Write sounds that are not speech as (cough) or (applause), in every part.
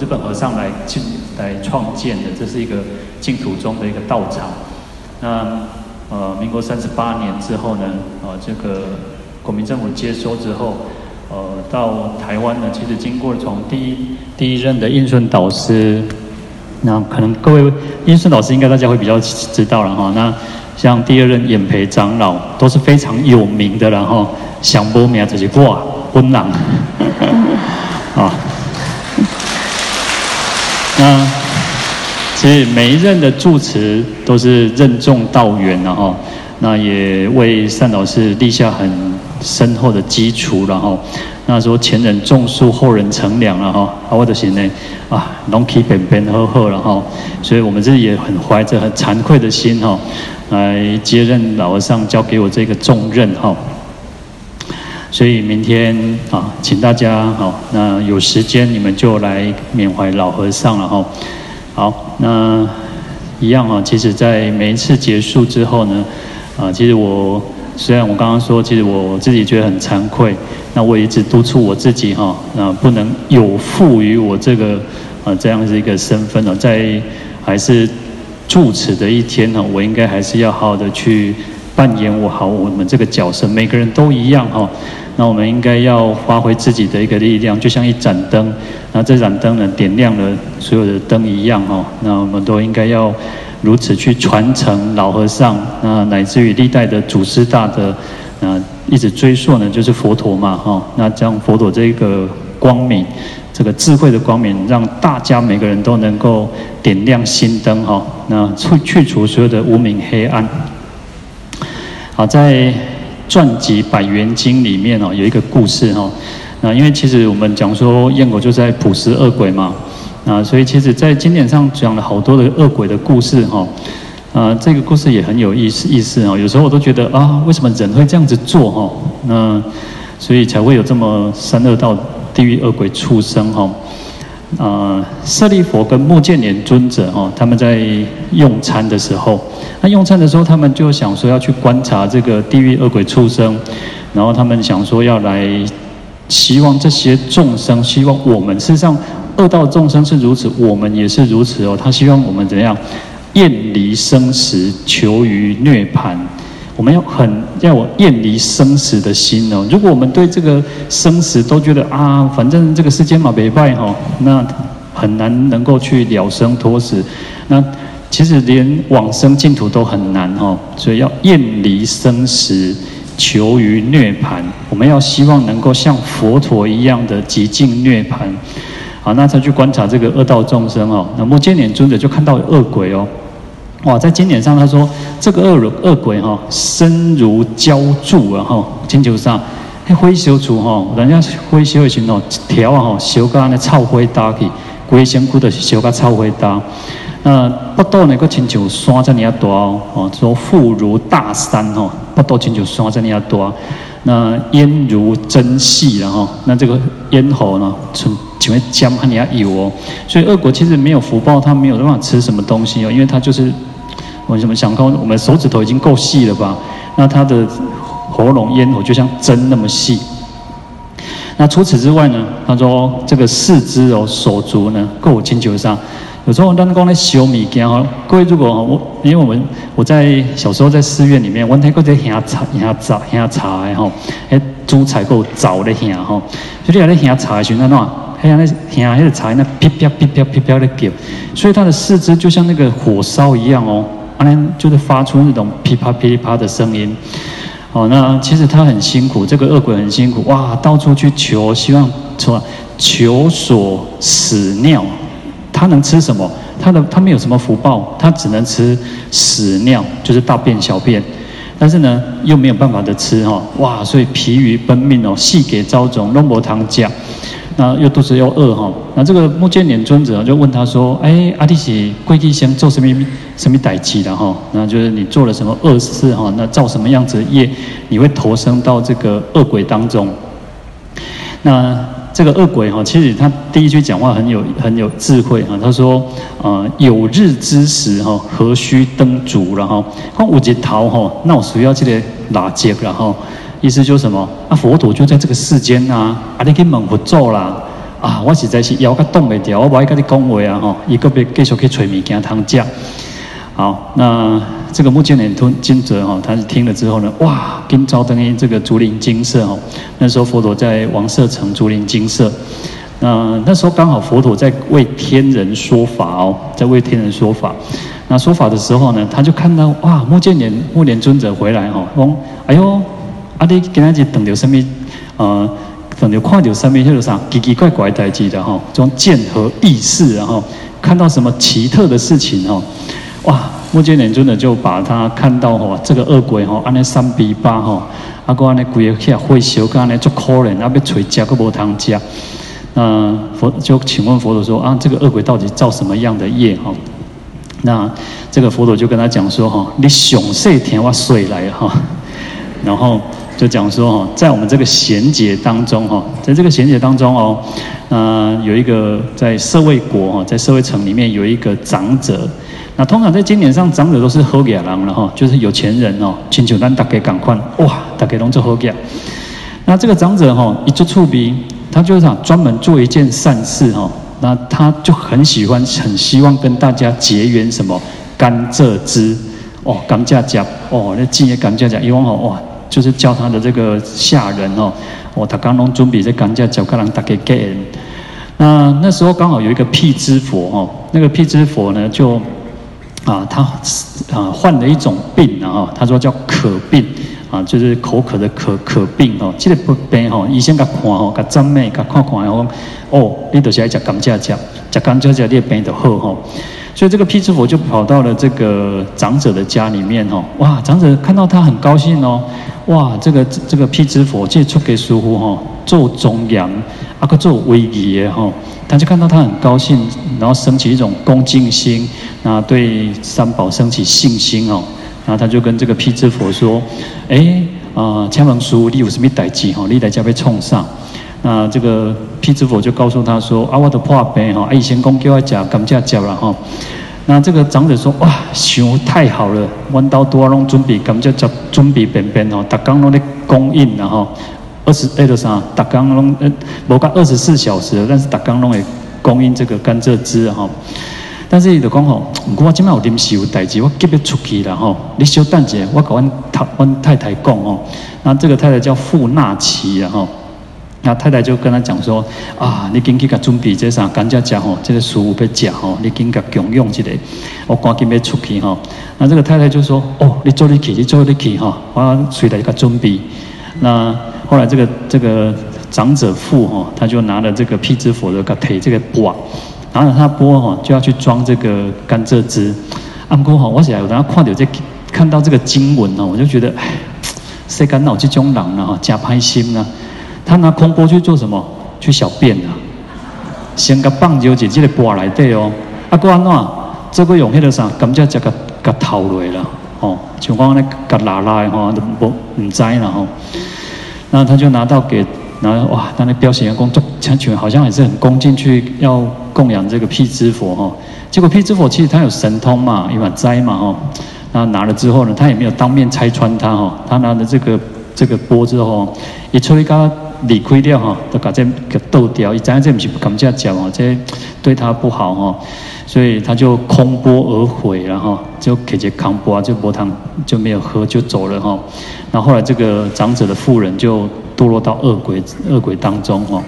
日本和尚来进来创建的，这是一个净土宗的一个道场。那呃，民国三十八年之后呢，呃，这个国民政府接收之后，呃，到台湾呢，其实经过从第一第一任的印顺导师，那可能各位印顺导师应该大家会比较知道了哈。那像第二任演培长老都是非常有名的，然后想不名这些哇，温朗 (laughs) 啊。那其实每一任的住持都是任重道远，然后那也为善导师立下很深厚的基础，然后那说前人种树，后人乘凉，了哈啊，我的心呢啊，龙体本本呵呵，了哈所以我们这也很怀着很惭愧的心哈，来接任老和尚交给我这个重任哈。所以明天啊，请大家好，那有时间你们就来缅怀老和尚了哈。好，那一样啊，其实，在每一次结束之后呢，啊，其实我虽然我刚刚说，其实我自己觉得很惭愧，那我一直督促我自己哈，那不能有负于我这个啊这样子一个身份呢，在还是住持的一天呢，我应该还是要好好的去。扮演我好我们这个角色，每个人都一样哈。那我们应该要发挥自己的一个力量，就像一盏灯。那这盏灯呢，点亮了所有的灯一样哈。那我们都应该要如此去传承老和尚，那乃至于历代的祖师大德，那一直追溯呢，就是佛陀嘛哈。那将佛陀这个光明，这个智慧的光明，让大家每个人都能够点亮心灯哈。那去去除所有的无明黑暗。好，在传集《百元经》里面哦，有一个故事哈。那因为其实我们讲说焰口就在普施恶鬼嘛，啊，所以其实在经典上讲了好多的恶鬼的故事哈。啊，这个故事也很有意思意思哦。有时候我都觉得啊，为什么人会这样子做哈？那所以才会有这么三恶道、地狱恶鬼出生哈。啊，舍利佛跟目犍连尊者哦，他们在用餐的时候，那用餐的时候，他们就想说要去观察这个地狱恶鬼畜生，然后他们想说要来，希望这些众生，希望我们事实上恶道众生是如此，我们也是如此哦。他希望我们怎样，厌离生死，求于涅槃。我们要很要有厌离生死的心哦。如果我们对这个生死都觉得啊，反正这个世间嘛，没败哈，那很难能够去了生脱死。那其实连往生净土都很难哈。所以要厌离生死，求于涅槃。我们要希望能够像佛陀一样的极尽涅槃。好，那他去观察这个恶道众生哦。那目犍连尊者就看到恶鬼哦。哇，在经典上他说，这个恶恶鬼哈，身如胶柱啊哈，经球上，那灰修处哈，人家灰修的时候，条啊哈，修个那臭灰搭去，龟仙窟的修个臭灰搭。那不多那个亲像山这么大哦，说腹如大山哈，不多亲像山这么大。那咽如针细然后，那这个咽喉呢，从请问江汉你要有哦，所以恶鬼其实没有福报，他没有办法吃什么东西哦，因为他就是。我怎么想看？我们手指头已经够细了吧？那他的喉咙咽喉就像针那么细。那除此之外呢？他说这个四肢哦，手足呢，够清球上。有时候当讲咧修米件哈，各位如果我，因为我们我在小时候在寺院里面，我睇过在下茶下茶下茶的吼，诶，煮菜够早的下吼，所以你喺咧下茶的时候，那喏，喺那下那个茶那噼啪噼啪噼啪的叫，所以他的四肢就像那个火烧一样哦。就是发出那种噼啪噼啪的声音，哦，那其实他很辛苦，这个恶鬼很辛苦，哇，到处去求，希望说求索屎尿，他能吃什么？他的他没有什么福报，他只能吃屎尿，就是大便小便，但是呢，又没有办法的吃哈，哇，所以疲于奔命哦，细给遭种，弄不堂讲。那又肚子又饿哈，那这个目犍连尊者就问他说：“哎，阿弟是贵地仙做什么什么代志的哈？那就是你做了什么恶事哈？那造什么样子的业，你会投生到这个恶鬼当中？那这个恶鬼哈，其实他第一句讲话很有很有智慧哈。他说：呃，有日之时哈，何须灯烛了哈？光五节桃哈，那我需要这个蜡烛然后。意思就是什么？啊，佛陀就在这个世间呐，啊，你去问佛祖啦，啊，我实在是腰甲挡袂掉，我无爱甲你讲话啊吼，伊个别继续去找物件通食。好，那这个目犍连尊者哈，他是听了之后呢，哇，跟招登于这个竹林精舍哦。那时候佛陀在王舍城竹林精舍，那那时候刚好佛陀在为天人说法哦，在为天人说法。那说法的时候呢，他就看到哇，目犍连目连尊者回来哈，讲，哎呦，阿弟今仔日等到什么？呃，等到看到什么？就是啥奇奇怪怪代志的哈，这种见和异事，然后看到什么奇特的事情哈。哇！目犍连尊的就把他看到吼，这个恶鬼吼，安尼三比八吼，啊个安尼规个起来会修，个安尼足可怜，啊要找食个无通食。那佛就请问佛陀说啊，这个恶鬼到底造什么样的业哈？那这个佛陀就跟他讲说哈，你上世田我水来哈，然后就讲说哈，在我们这个贤劫当中哈，在这个贤劫当中哦，呃有一个在社会国哈，在社会城里面有一个长者。那通常在经典上，长者都是好野人了哈，就是有钱人哦，请求咱大家赶快哇，大家拢做好野。那这个长者哈，一做触鼻，他就是想专门做一件善事哈。那他就很喜欢，很希望跟大家结缘什么甘蔗汁哦，甘蔗汁哦，那敬业甘蔗汁，以往哦哇，就是叫他的这个下人哦，哦，他刚拢准备这甘蔗汁，可能大家给。那那时候刚好有一个辟支佛哦，那个辟支佛呢就。啊，他啊患了一种病啊，他说叫渴病啊，就是口渴的渴渴病哦。这个不病哦，医生给看哦，给诊脉，给看看哦。哦，你就是爱吃甘蔗汁，吃甘蔗汁你的病就好哦。所以这个辟支佛就跑到了这个长者的家里面哦。哇，长者看到他很高兴哦。哇，这个这个辟支佛借出给师傅吼，做中央，啊个做威仪哈。他就看到他很高兴，然后升起一种恭敬心，啊，对三宝升起信心哦，然后他就跟这个辟支佛说：“哎，啊，请问师父，你有什么代志哈？你来这边冲上？”那这个辟支佛就告诉他说：“啊，我的破病哈，以前公叫我讲甘蔗汁了哈。”那这个长者说：“哇，想太好了，弯刀多拢准备甘蔗汁，准备便便哦，大刚拢在供应然后。”二十二的啥？打刚龙呃，无讲二十四小时，但是打刚龙会供应这个甘蔗汁哈。但是伊就讲吼，我今麦有临时有代志，我急要出去了吼。你稍等一下，我跟阮太阮太太讲哦。那这个太太叫傅纳奇然后，那太太就跟他讲说啊，你紧去甲准备这啥甘蔗汁吼，这个食物要食吼，你紧甲共用一个，我赶紧要出去哈。那这个太太就说哦，你做你去，你做你去哈，我随来甲准备那。后来这个这个长者妇哈，他就拿了这个辟支佛的个腿这个钵，然后他钵哈就要去装这个甘蔗汁。阿公哈，我想我等下看到这看到这个经文哦，我就觉得，谁敢闹这种人呢哈，假拍心呢？他拿空钵去做什么？去小便啊？先个棒球姐这个钵来对哦。阿公安怎？这个用迄个啥？甘蔗汁个个头落了哦，像讲那个拉拉的哈，都不唔知然后。然后他就拿到给，然后哇，他那表现员工作，完全好像也是很恭敬去要供养这个辟支佛哦。结果辟支佛其实他有神通嘛，有法斋嘛哈。然后拿了之后呢，他也没有当面拆穿他哦。他拿了这个这个钵之后，一出去理亏掉哈，都搞这给倒掉。一讲这不是不敢这样讲哦，这对他不好哈。所以他就空波而回，然后就给这空钵就钵汤就没有喝就走了哈。然后后来这个长者的妇人就堕落到恶鬼恶鬼当中哈。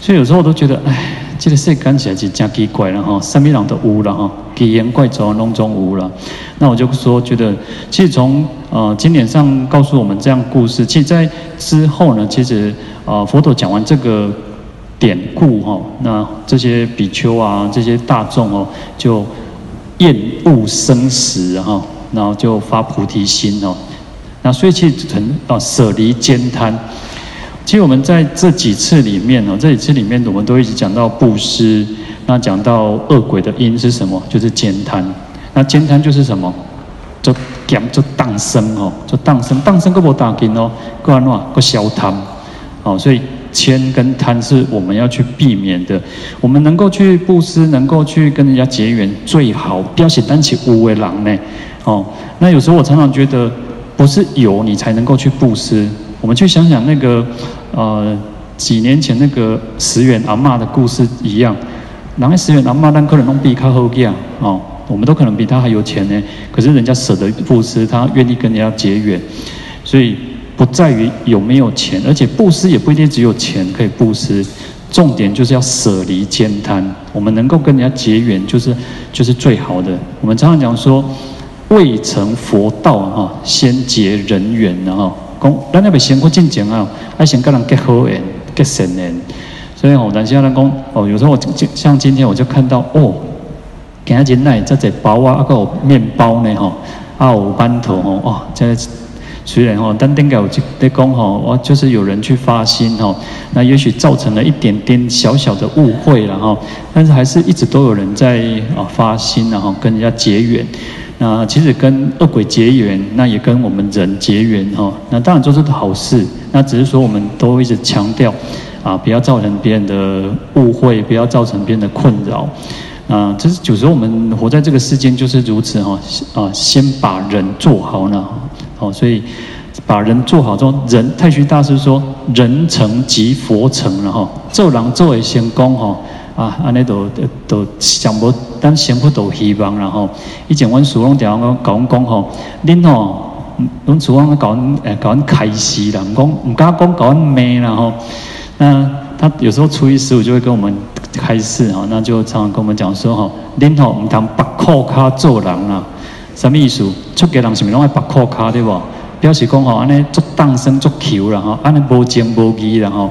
所以有时候我都觉得，哎，这个事干起来是真奇怪了哈。三米朗的无了哈，奇言怪状弄中无了。那我就说，觉得其实从呃经典上告诉我们这样故事，其实在之后呢，其实呃佛陀讲完这个。典故哈，那这些比丘啊，这些大众哦，就厌恶生死哈，然后就发菩提心哦。那所以其实很啊，舍离慳贪。其实我们在这几次里面哦，这几次里面我们都一直讲到布施，那讲到恶鬼的因是什么？就是慳贪。那慳贪就是什么？就减就荡生哦，就荡生，荡生个无大紧哦，个安怎个消贪。好，所以。慳跟贪是我们要去避免的。我们能够去布施，能够去跟人家结缘，最好不要写单起无为狼呢。哦，那有时候我常常觉得，不是有你才能够去布施。我们去想想那个，呃，几年前那个十元阿嬷的故事一样，然后十元阿嬷但可能弄比他好点哦，我们都可能比他还有钱呢，可是人家舍得布施，他愿意跟人家结缘，所以不在于有没有钱，而且布施也不一定只有钱可以布施，重点就是要舍离慳贪，我们能够跟人家结缘，就是就是最好的。我们常常讲说，未成佛道哈，先结人缘然后，讲咱要先过进前啊，爱先跟人结好缘。个神人，所以我等下人讲哦，有时候我像今天我就看到哦，给他进来这只包啊，还有面包呢吼，啊有馒头吼，哦，这虽然吼，但顶个我就在讲吼，我就是有人去发心吼，那也许造成了一点点小小的误会了哈，但是还是一直都有人在啊发心然后跟人家结缘，那其实跟恶鬼结缘，那也跟我们人结缘哈，那当然都是好事。那只是说，我们都一直强调，啊，不要造成别人的误会，不要造成别人的困扰，啊，这是有时候我们活在这个世间就是如此哈，啊，先把人做好呢，好，所以把人做好之后，人太虚大师说，人成即佛成了哈，做人做为先功哈，啊，安尼都都想不，但先不都希望然后，以前我师父讲讲讲讲吼，恁吼。阮厝拢主讲诶讲开心啦，毋讲唔敢讲搞人美啦吼。那他有时候初一十五就会跟我们开示吼，那就常常跟我们讲说吼，恁吼唔通白裤卡做人啦，什么意思？出家人是咪拢爱白裤卡对不？表示讲吼，安尼足当生足球啦吼，安尼无情无义啦吼。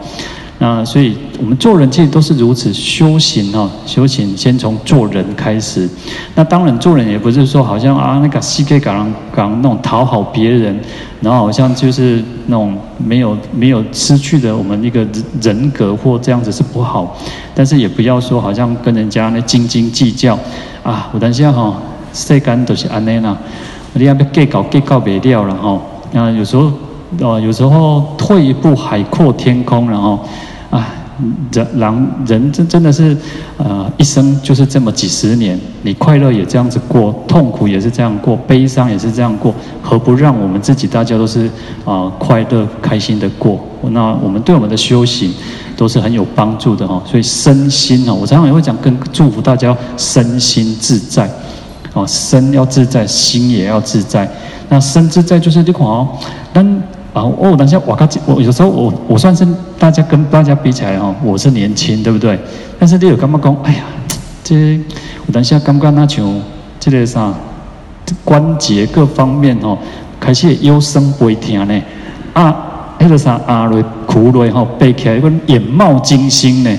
那所以，我们做人其实都是如此修行哈。修行先从做人开始。那当然，做人也不是说好像啊，那个西给港港那种讨好别人，然后好像就是那种没有没有失去的我们一个人格或这样子是不好。但是也不要说好像跟人家那斤斤计较啊。我等下哈，世间都是安尼啦，你要不要计较计较不了了哈。那有时候。哦，有时候退一步海阔天空，然后啊，人人人真真的是，呃，一生就是这么几十年，你快乐也这样子过，痛苦也是这样过，悲伤也是这样过，何不让我们自己大家都是啊快乐开心的过？那我们对我们的修行都是很有帮助的哈。所以身心哦，我常常也会讲，跟祝福大家身心自在，哦，身要自在，心也要自在。那身自在就是这款哦，但。啊哦，等下我刚我有时候我我算是大家跟大家比起来哦，我是年轻，对不对？但是你有干嘛讲？哎呀，这我等下刚刚那像这个啥关节各方面哦，开始腰酸背痛呢。啊，那个啥啊，苦累哈，背起来一个眼冒金星呢。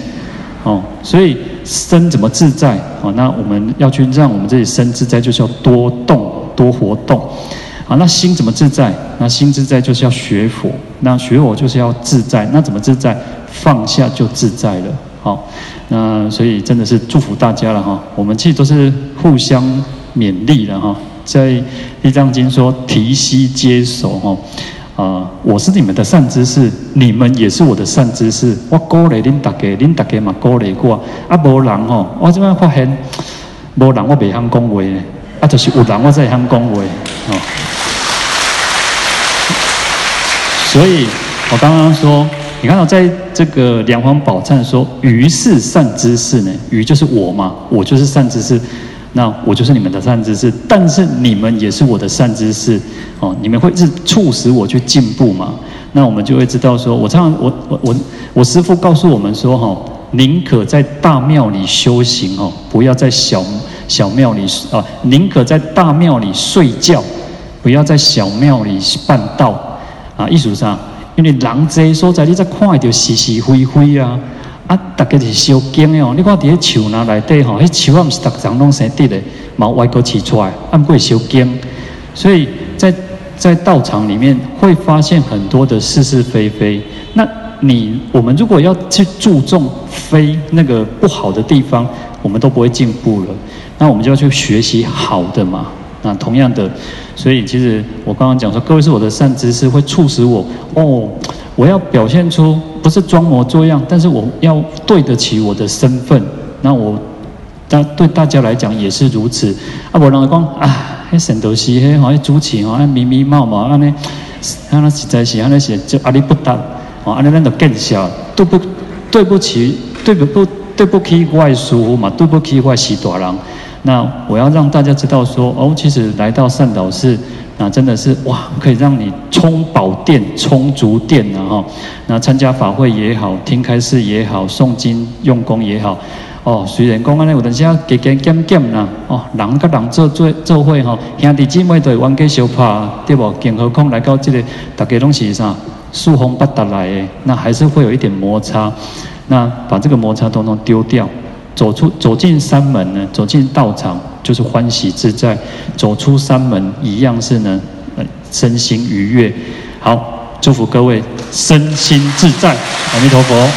哦，所以身怎么自在？哦，那我们要去让我们自己身自在，就是要多动多活动。好，那心怎么自在？那心自在就是要学佛，那学佛就是要自在。那怎么自在？放下就自在了。好，那所以真的是祝福大家了哈。我们其实都是互相勉励的哈。在《地藏经》说：“提膝接手哈。”啊，我是你们的善知识，你们也是我的善知识。我鼓励恁大家，恁大家嘛鼓励过。啊，无人吼，我这边发现，无人我袂晓讲话，啊，就是有人我才会晓讲话。哦。所以，我刚刚说，你看到在这个莲华宝忏说，于是善知识呢，于就是我嘛，我就是善知识，那我就是你们的善知识，但是你们也是我的善知识，哦，你们会是促使我去进步嘛？那我们就会知道说，我常常我我我我师父告诉我们说，哈，宁可在大庙里修行哦，不要在小小庙里啊，宁可在大庙里睡觉，不要在小庙里办道。啊，意思上，因为人这所在，你再看到是是非非啊，啊，大家是修经哦。你看在树那内底吼，迄树啊，不是逐层拢生得的，毛歪个起出来，啊，不会修经。所以在在道场里面会发现很多的是是非非。那你我们如果要去注重非那个不好的地方，我们都不会进步了。那我们就要去学习好的嘛。那同样的。所以，其实我刚刚讲说，各位是我的善知识，会促使我哦，我要表现出不是装模作样，但是我要对得起我的身份。那我，大对大家来讲也是如此。啊，我让他讲啊，那圣斗士，那好像主持哦，那迷迷茫茫，那那实在是，那是就阿里不达，哦，安尼咱就更小，对不对不起，对不不对不起外叔嘛，对不起外喜大人。那我要让大家知道说，哦，其实来到善导寺，那真的是哇，可以让你充饱电、充足电啊哈。那参加法会也好，听开示也好，诵经用功也好，哦，虽然讲安尼有阵时啊，加加减减啦，哦，人跟人做做做伙吼，兄弟姊妹都会冤家相拍，对不？更何况来到这个大家拢是啥，四方八达来的，那还是会有一点摩擦。那把这个摩擦统统丢掉。走出走进山门呢，走进道场就是欢喜自在；走出山门一样是呢，身心愉悦。好，祝福各位身心自在，阿弥陀佛。